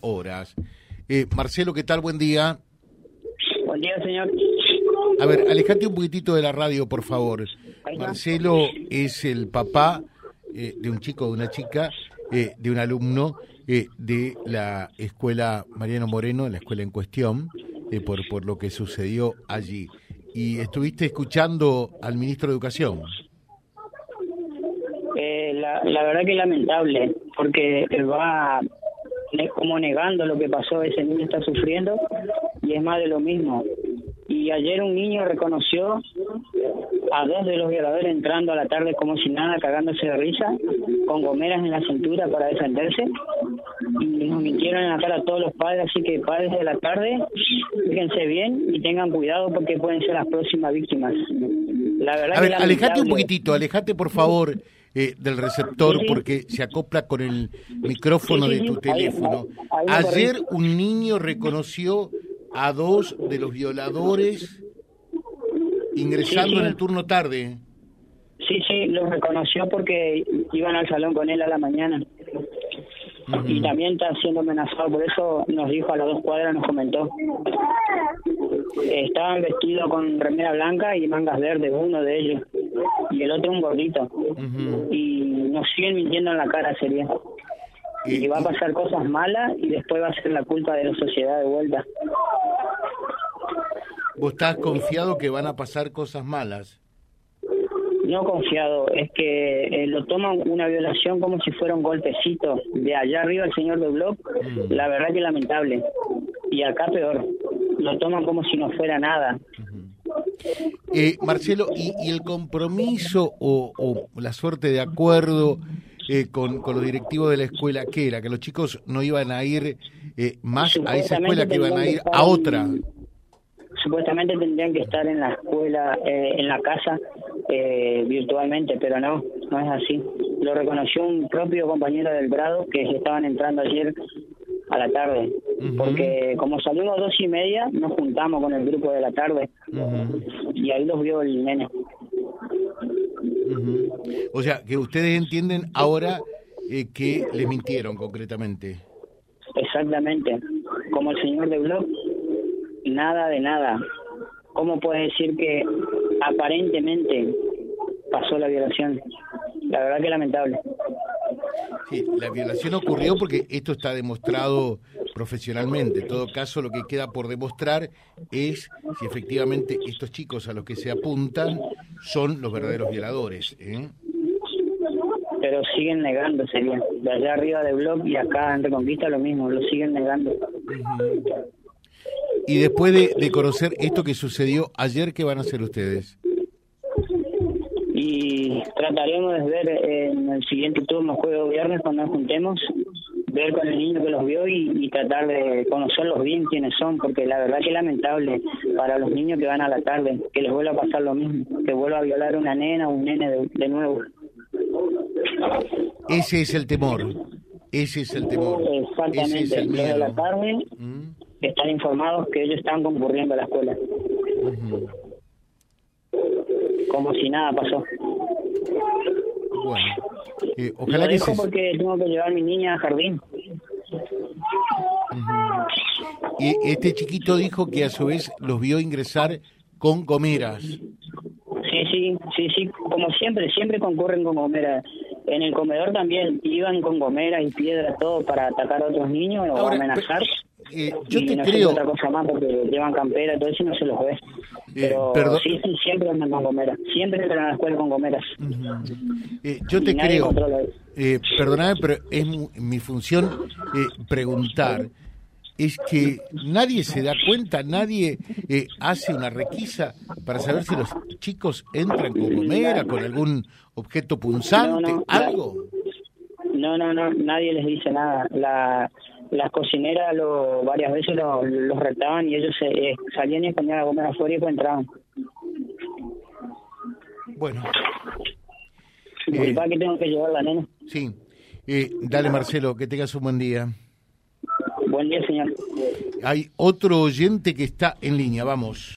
horas. Eh, Marcelo, ¿qué tal? Buen día. Buen día, señor. A ver, alejate un poquitito de la radio, por favor. Marcelo es el papá eh, de un chico, de una chica, eh, de un alumno eh, de la escuela Mariano Moreno, la escuela en cuestión, eh, por, por lo que sucedió allí. Y estuviste escuchando al ministro de Educación. Eh, la, la verdad que es lamentable, porque va como negando lo que pasó, ese niño está sufriendo y es más de lo mismo. Y ayer un niño reconoció a dos de los violadores entrando a la tarde como si nada, cagándose de risa, con gomeras en la cintura para defenderse. Y nos mintieron en la cara a todos los padres, así que padres de la tarde, fíjense bien y tengan cuidado porque pueden ser las próximas víctimas. La verdad A ver, alejate un poquitito, alejate por favor eh, del receptor Sí, sí. porque se acopla con el micrófono Sí, de tu ahí- teléfono. ahí Ayer un niño reconoció a dos de los violadores ingresando en el turno tarde. Sí, sí, lo reconoció porque iban al salón con él a la mañana. Y también está siendo amenazado, por eso nos dijo a las dos cuadras, nos comentó. Estaban vestidos con remera blanca y mangas verdes, uno de ellos. Y el otro un gordito. Y nos siguen mintiendo en la cara, sería. Y va a pasar cosas malas y después va a ser la culpa de la sociedad de vuelta. ¿Vos estás confiado que van a pasar cosas malas? No confiado, es que eh, lo toman una violación como si fuera un golpecito. De allá arriba el señor de Block, Mm. la verdad que lamentable. Y acá peor, lo toman como si no fuera nada. Eh, Marcelo, ¿y, y el compromiso o, o la suerte de acuerdo eh, con, con los directivos de la escuela, qué era? ¿Que los chicos no iban a ir eh, más a esa escuela, que iban a ir a otra? Supuestamente tendrían que estar en la escuela, eh, en la casa, eh, virtualmente, pero no, no es así. Lo reconoció un propio compañero del grado que estaban entrando ayer a la tarde, Ujú. porque como salimos dos y media, nos juntamos con el grupo de la tarde y ahí los vio el nene. O sea, que ustedes entienden ahora eh, que les mintieron concretamente. Exactamente. Como el señor de Block, nada de nada. ¿Cómo puede decir que aparentemente pasó la violación? La verdad que lamentable. Sí, la violación ocurrió porque esto está demostrado profesionalmente. En todo caso, lo que queda por demostrar es si efectivamente estos chicos a los que se apuntan son los verdaderos violadores. ¿eh? Pero siguen negando, sería. De allá arriba de Block y acá en Reconquista lo mismo, lo siguen negando. Y después de, de conocer esto que sucedió ayer, ¿qué van a hacer ustedes? Y trataremos de ver en el siguiente turno, jueves o viernes, cuando nos juntemos, ver con el niño que los vio y, y tratar de conocerlos bien quiénes son, porque la verdad que es lamentable para los niños que van a la tarde, que les vuelva a pasar lo mismo, que vuelva a violar una nena o un nene de, de nuevo. Ese es el temor. Ese es el temor. Ese es Exactamente, el los de miedo. la tarde ¿Mm? están informados que ellos están concurriendo a la escuela, como si nada pasó. Bueno, eh, Lo ojalá que dejo se... porque tengo que llevar a mi niña al jardín. Y este chiquito dijo que a su vez los vio ingresar con gomeras. Sí, sí, sí, sí, como siempre, siempre concurren con gomeras. En el comedor también iban con gomeras y piedras, todo para atacar a otros niños o Ahora, amenazar. Eh, yo y te no creo, otra cosa más porque llevan campera, todo eso no se los ve. Pero perdón. sí, sí, siempre andan con gomeras. Siempre entran a la escuela con gomeras. eh, yo te creo, eh, perdóname, pero es mi función eh, preguntar. Es que nadie se da cuenta, nadie eh, hace una requisa para saber si los chicos entran con gomera, con algún objeto punzante, No, no, algo. No, no, no, nadie les dice nada. La, las cocineras lo, varias veces lo- los retaban y ellos se, eh, salían y escondían la gomera afuera y después entraban. Bueno, Disculpa que tengo que llevar la nena. sí. Eh, dale, Marcelo, que tengas un buen día. Buen día, señor. Hay otro oyente que está en línea, vamos.